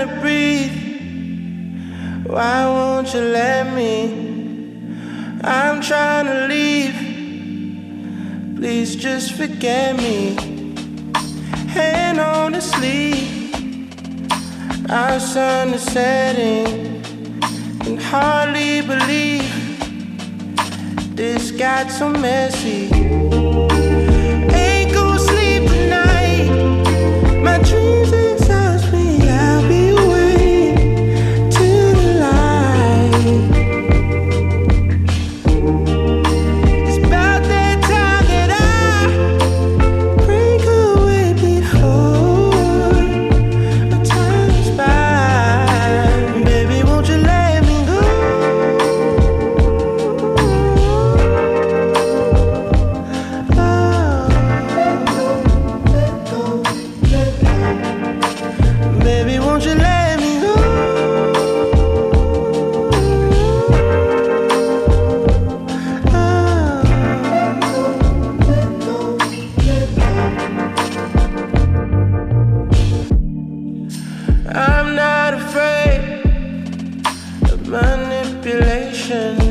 trying to breathe. Why won't you let me? I'm trying to leave. Please just forget me. Hand on the sleeve. Our sun is setting. Can hardly believe this got so messy. ocean.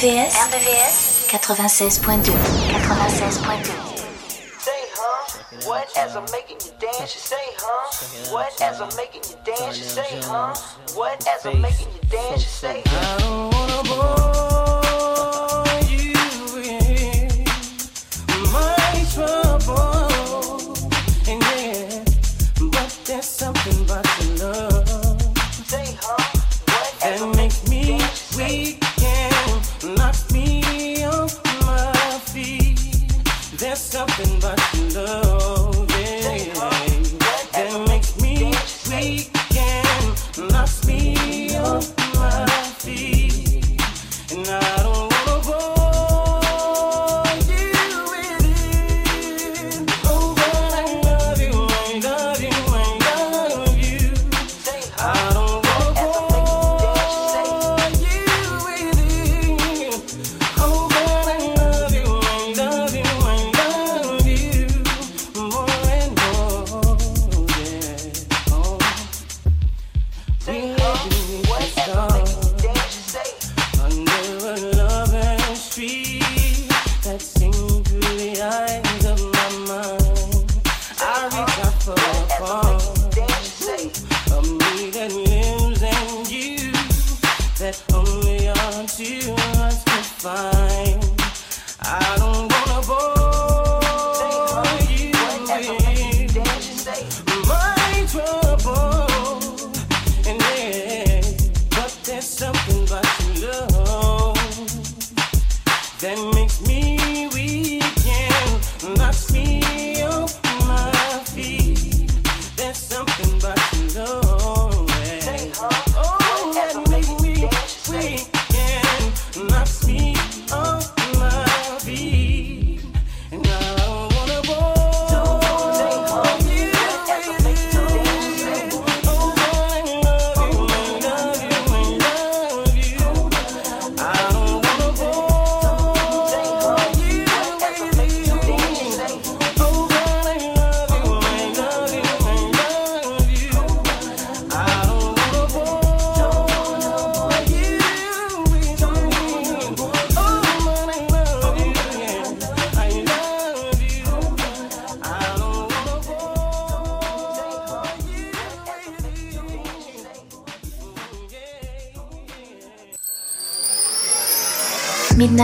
RVVS, 96.2 96.2 What as I'm making you dance, you say, huh? What as I'm making you dance, you say, huh? What as I'm making you dance, you say, huh? something about your love.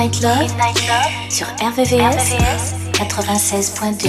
Night Love, sur RVVS, 96.2.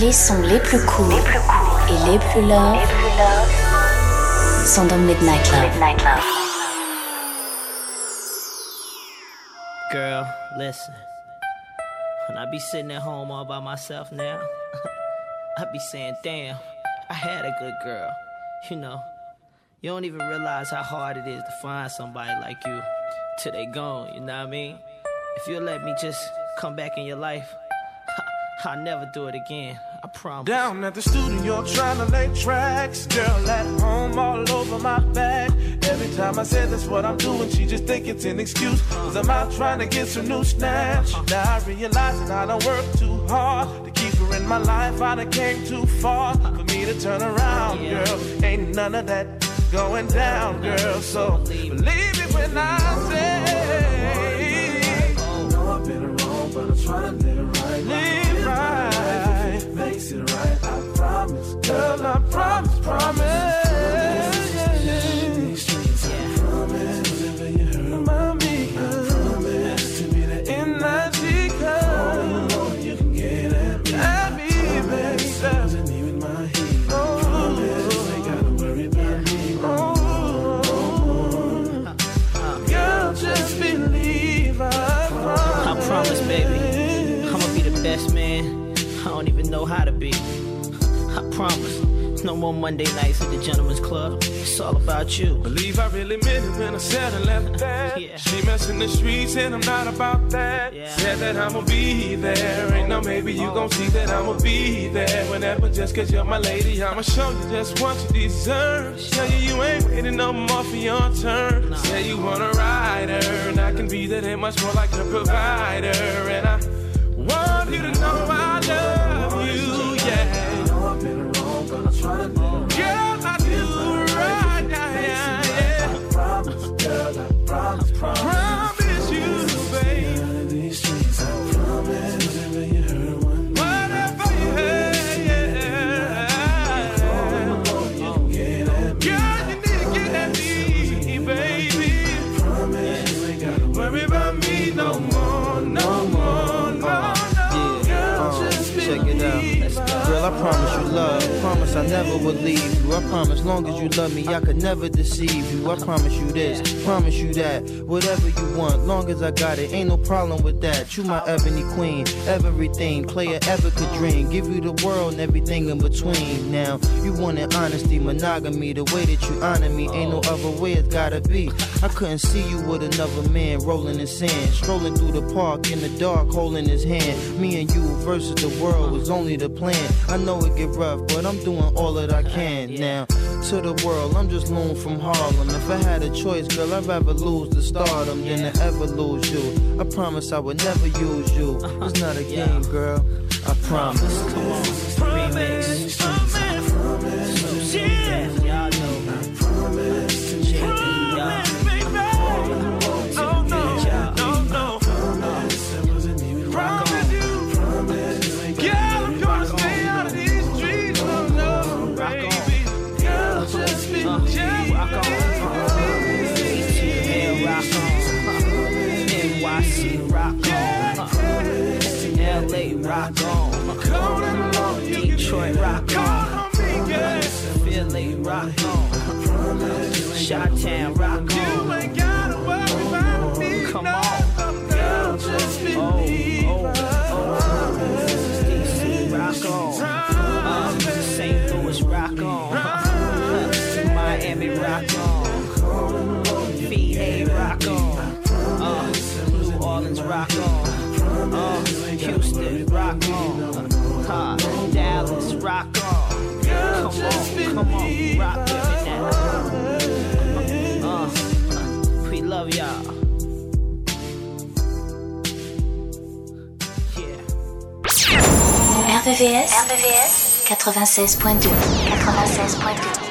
Les sons les plus courts et les plus love sont dans Midnight Love. Girl, listen. When I be sitting at home all by myself now, I be saying, damn, I had a good girl. You know, you don't even realize how hard it is to find somebody like you till they gone, you know what I mean? If you'll let me just come back in your life, I'll never do it again. I promise. Down at the studio trying to lay tracks. Girl at home all over my back. Every time I say that's what I'm doing, she just think it's an excuse. Cause I'm out trying to get some new snatch. Now I realize that I don't work too hard to keep her in my life. I done came too far for me to turn around, girl. Ain't none of that going down, girl. So believe me when I say. I know I've been wrong, but I'm trying to live right. Right. It right, I promise. Girl, I promise, promise. Promise. No more Monday nights at the Gentleman's Club. It's all about you. Believe I really meant it when I said I left that. Yeah. She messing the streets and I'm not about that. Yeah. Said that I'ma be there. Ain't no maybe you gon' see that I'ma be there. Whenever just cause you're my lady, I'ma show you just what you deserve. Tell you you ain't waiting no more for your turn. Say you want a rider, and I can be that and much more like a provider. And I want you to know I love Girl, I do right, yeah. Promise, girl, I promise. Promise Promise I never would leave you. I promise long as you love me, I could never deceive you. I promise you this, promise you that. Whatever you want, long as I got it, ain't no problem with that. You my ebony queen, everything. Player ever could dream. Give you the world and everything in between. Now, you wanted honesty, monogamy, the way that you honor me. Ain't no other way it's gotta be. I couldn't see you with another man rolling in sand. Strolling through the park in the dark, holding his hand. Me and you versus the world was only the plan. I know it get rough, but I'm doing all that I can now. To the world, I'm just Loon from Harlem. If I had a choice, girl, I'd rather lose the stardom than to ever lose you. I promise I would never use you. It's not a uh-huh. game, girl. I promise. Come on, remix. LA, rock on. Detroit, rock on. Philly, rock on. Shot-Town, rock on. RVVS, RVVS 96.2 96.2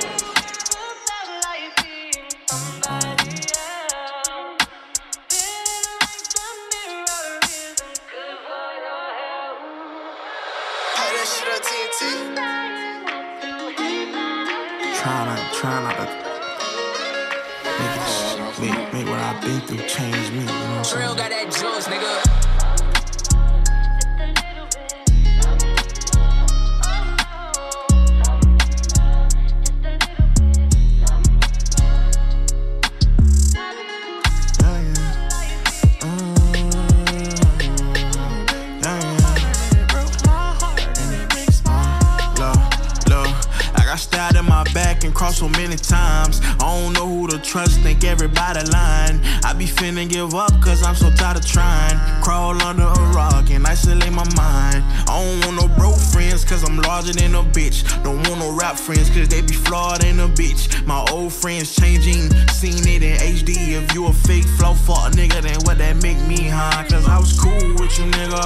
friends, cause they be flawed in a bitch. My old friends changing, seen it in HD. If you a fake flow fuck nigga, then what that make me, huh? Cause I was cool with you, nigga.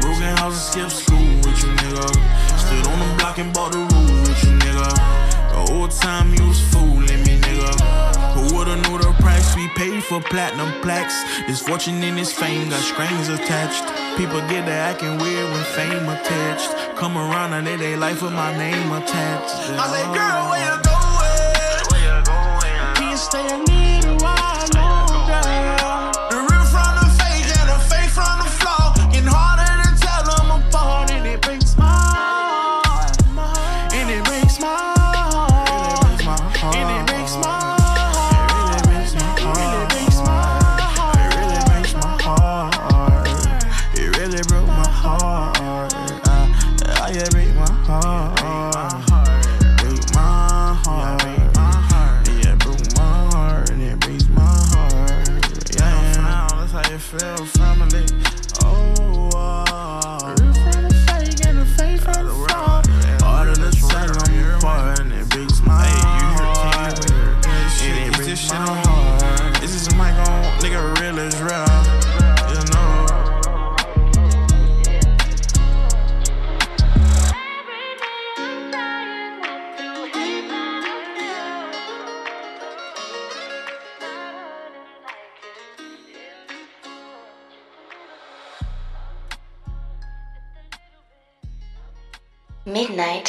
Broken house and skip school with you, nigga. Stood on the block and bought the roof with you, nigga. The old time you was fooling me, nigga shoulda the price we pay for platinum plaques. This fortune and this fame got strings attached. People get to acting weird when fame attached. Come around and they they life with my name attached. I said, girl, where you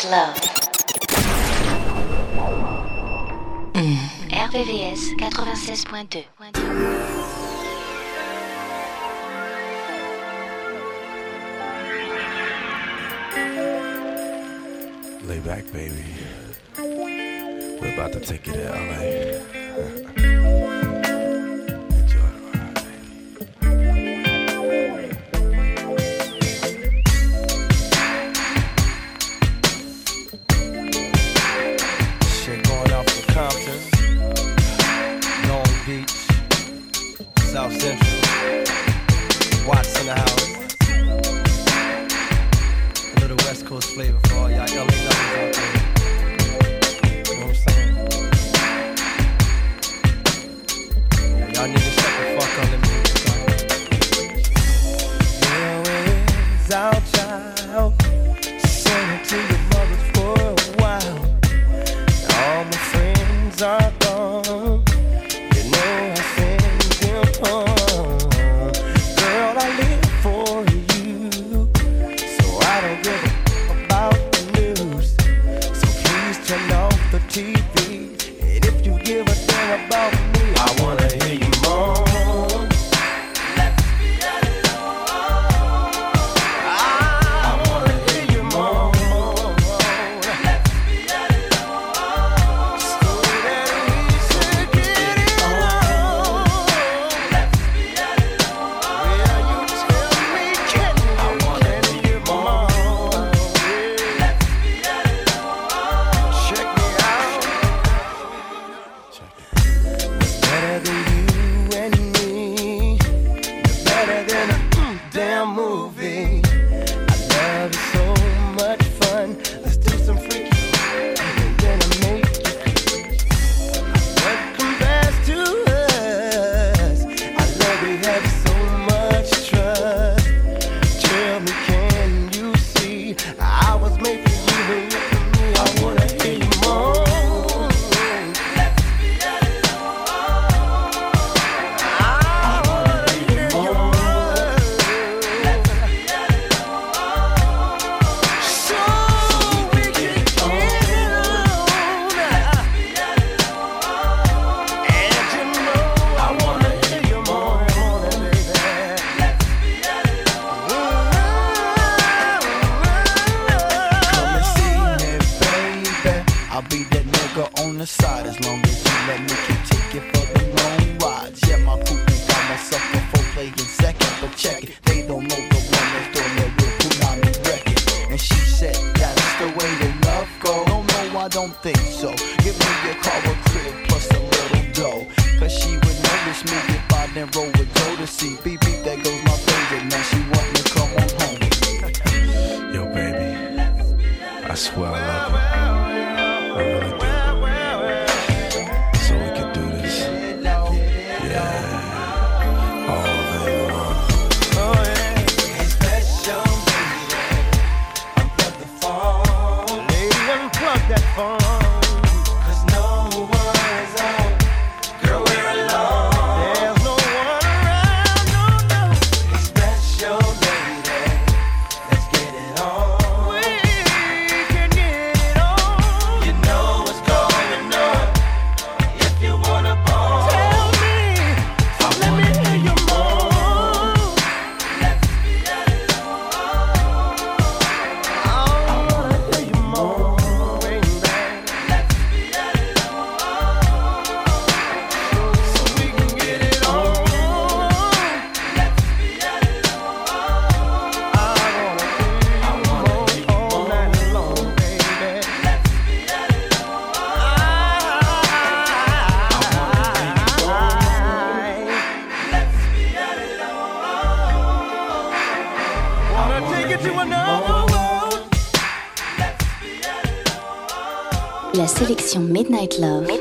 Love. Mm. RVVS 96.2. Lay back, baby. We're about to take you to LA. Midnight Love,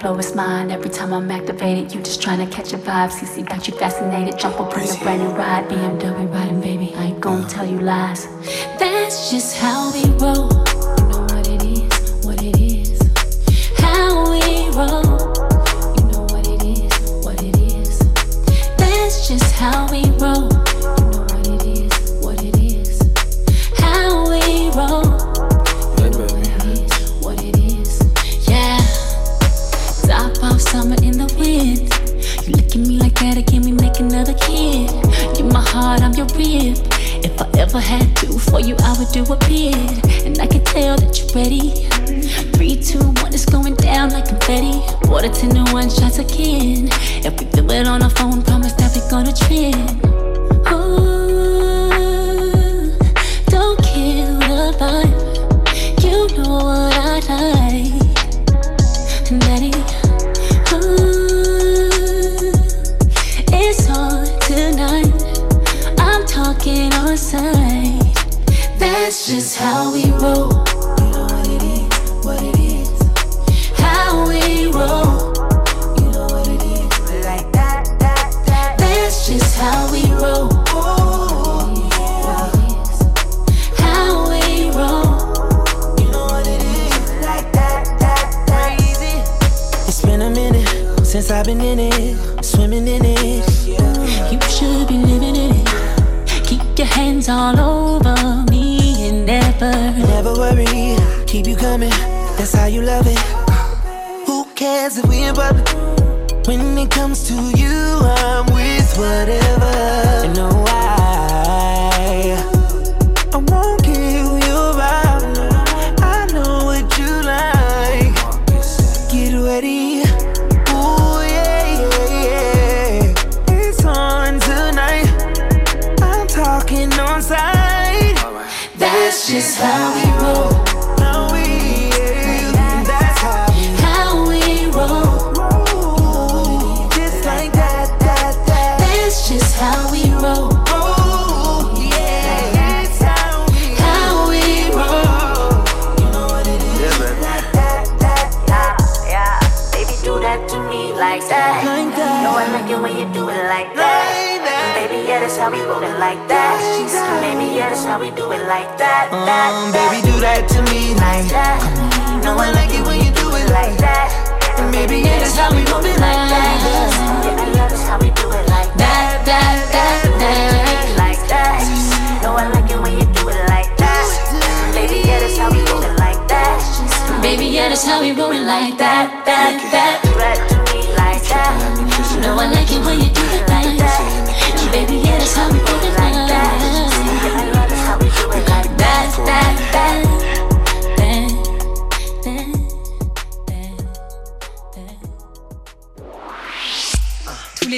blow his mind every time I'm activated. You just trying to catch a vibe. CC got you fascinated. Jump up on your brand new ride. BMW riding, baby. I ain't gonna tell you lies. That's just how we roll. Heart, I'm your rib. If I ever had to for you, I would do a bid. And I can tell that you're ready. Three, two, one, it's going down like confetti. Water ten to one shots again. If we feel it on our phone, promise that we're gonna trend. Ooh, don't kill the vibe. You know what I like. That's how you love it. Who cares if we in public? When it comes to you, I'm with whatever. You know we do it like that. that, Um, that. baby, do that to me like that. Know I like it when you do it like that. And baby, yeah, that's how we do it like that. Yeah, that's how we do it like that. That, that, that, Like that. Know I like it when you do it like that. Baby, yeah, that's how we it like that. Baby, yeah, that's how we it like that. That, that. Do that to me like that. Know I like it when you do it like that. Baby, yeah, that's how we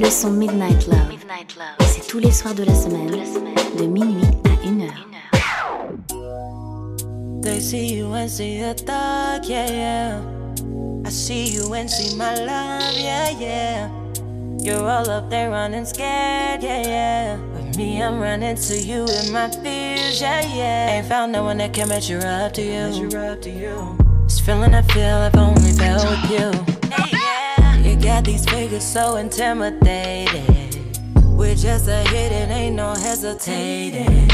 Le son Midnight Love. C'est tous les soirs de la semaine, de minuit à 1 heure. They see you and see a thug, yeah, yeah. I see you and see my love, yeah, yeah. You're all up there running scared, yeah, yeah. With me, I'm running to you in my fears, yeah, yeah. Ain't found no one that can measure up to you. Measure up to you. This feeling I feel I've only felt with you. Got these figures so intimidated. We're just a hit, it ain't no hesitating.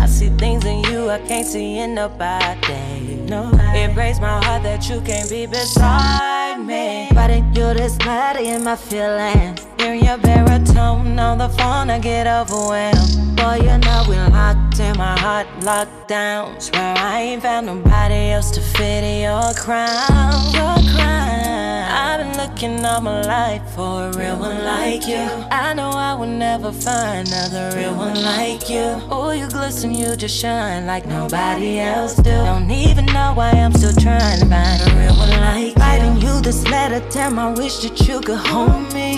I see things in you I can't see in nobody. nobody. It breaks my heart that you can't be beside me. Writing you this letter in my feelings. Hearing your baritone on the phone, I get overwhelmed. Boy, you know we locked in my heart, locked down. Swear I ain't found nobody else to fit your crown. Your crown. I've been looking all my life for a real one like you. I know I will never find another real one like you. Oh, you glisten, you just shine like nobody else do. Don't even know why I'm still trying to find a real one like you. Writing you this letter, damn, I wish that you could hold me.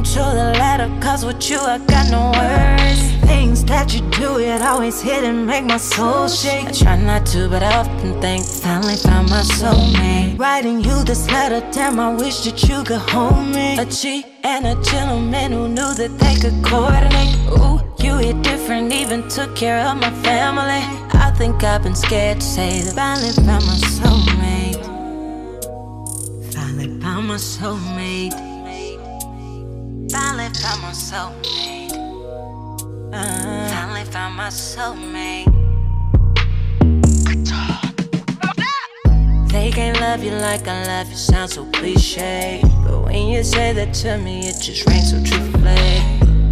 Pen to the letter, cause with you I got no words. Things that you do, it always hit and make my soul shake. I try not to, but I often think, finally found my soulmate. Writing you this letter, damn, I wish that you could hold me. A G and a gentleman who knew that they could coordinate. Ooh, you hit different, even took care of my family. I think I've been scared to say that finally found my soulmate. Finally found my soulmate. Finally found my soulmate. Uh, finally found my soulmate. They can't love you like I love you, sounds so cliche. But when you say that to me, it just rings so truthfully.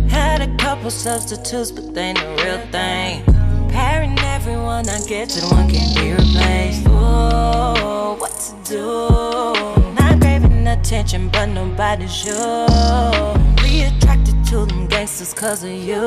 Had a couple substitutes, but they ain't the real thing. Comparing everyone I get to the one can't be replaced. Ooh, what to do? Not craving attention, but nobody's you. We attracted to them gangsters cause of you.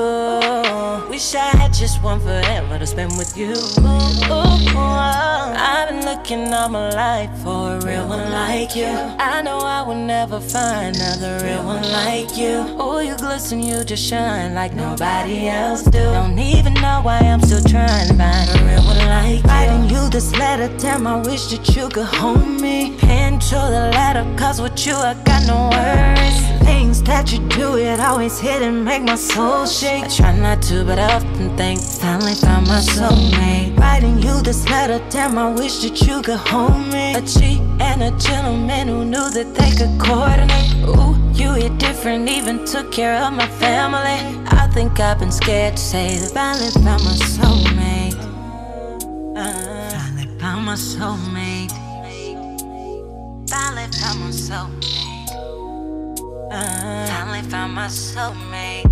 Wish I had just one forever to spend with you. Ooh, I've been looking all my life for a real one like you. I know I will never find another real one like you. Oh, you glisten, you just shine like nobody else do. Don't even know why I'm still trying to find a real one like you. Writing you this letter, damn, I wish that you could hold me. Pen to the letter, cause with you I got no words. Things that you do, it always hit and make my soul shake. I try not to, but I often think, finally found my soulmate. Writing you this letter, damn, I wish that you could hold me. A A G and a gentleman who knew that they could coordinate. Ooh, you hit different, even took care of my family. I think I've been scared to say that finally found my soulmate. Uh, finally found my soulmate. Finally found my soulmate. Finally found my soulmate.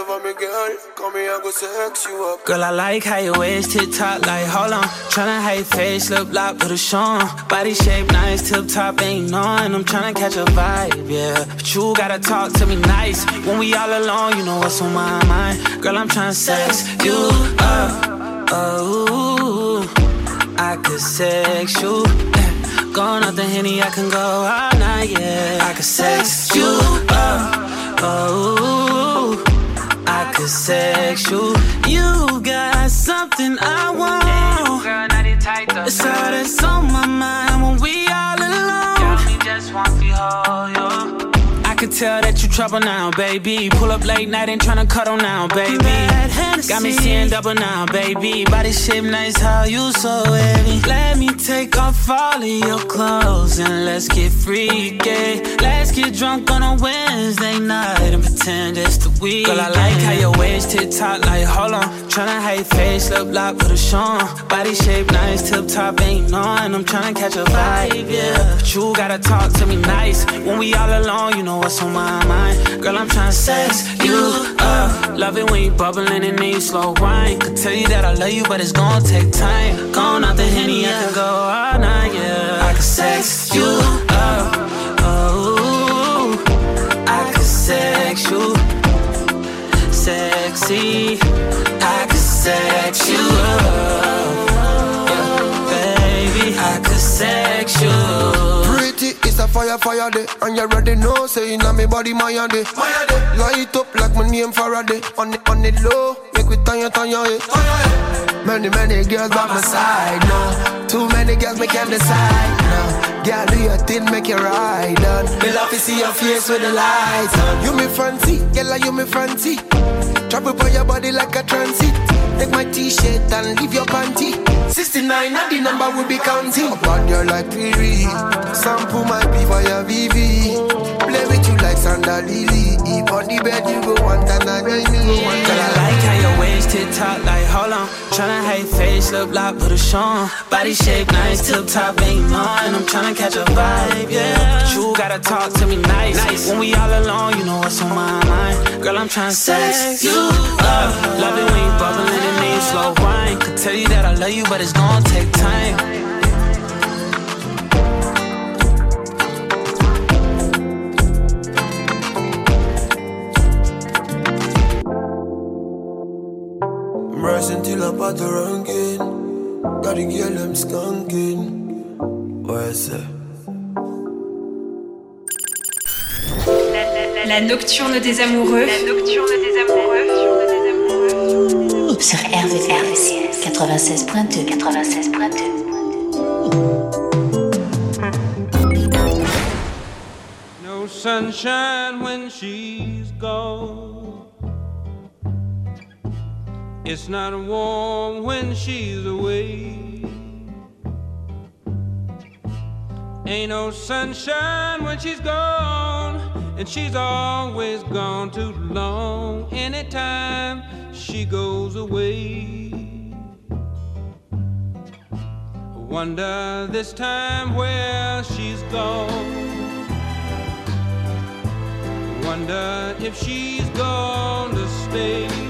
over me, girl. I go sex you up. Girl, I like how your waist top, like, hold on. Tryna hide face, lip lock, put a show on. Body shape nice, tip top, ain't knowing. I'm tryna catch a vibe, yeah. But you gotta talk to me nice. When we all alone, you know what's on my mind. Girl, I'm tryna sex you up. Oh, I could sex you. Going off the henny, I can go all night, yeah. I could sex you up. Oh, I could sex you. You got something I want. It's all that's on my mind when we all alone. just want to hold trouble now, baby. Pull up late night and tryna on now, baby. Got me seeing double now, baby. Body shape nice, how you so heavy. Let me take off all of your clothes and let's get freaky. Let's get drunk on a Wednesday night and pretend it's the week. Girl, I like how your waist tip top, like hold on. Tryna hide face, lip lock, put a show. Body shape nice, tip top ain't on. I'm tryna catch a vibe, yeah. But you gotta talk to me nice. When we all alone, you know what's on my mind. Girl, I'm tryna sex you up. Love it when you bubbling and then you slow wine. Could tell you that I love you, but it's gonna take time. Gone out the henny, I can go all night, yeah. I can sex you up. Sex you. Sexy, I could sex you up. Yeah, baby, I could sex you. Pretty, it's a fire, fire day. And you already know, saying on me body, my day. Light up like my name Faraday. On it, on it low, make we turn you, turn your head. Many, many girls by my side now. Too many girls, me can't decide now. Girl, do your thing, make you ride on. Me love to see your face with the lights on. You me fancy, girl, you me fancy. Travel by your body like a transit. Take my t-shirt and leave your panty. 69 and the number will be counting. Upon you like Riri. Sample my be for your VV. Play with you like Sandra Lily. If on the bed you go one time and join me. Girl, I like how your waist tip top, like hold on. Tryna hate face, lip lock, put a show on. Body shape nice, tip top ain't on. I'm tryna catch a vibe, yeah. But you gotta talk to me nice. nice. When we all alone, you know what's on my mind. Girl, I'm tryna sex you up. Love it when you bubbling and then slow wine. Could tell you that I love you, but it's gonna take time. La nocturne des amoureux. La nocturne des amoureux. Sur RVRVCS 96.2 96.2 No sunshine when she's gone. It's not warm when she's away. Ain't no sunshine when she's gone, and she's always gone too long. Anytime she goes away, wonder this time where she's gone. Wonder if she's gonna stay.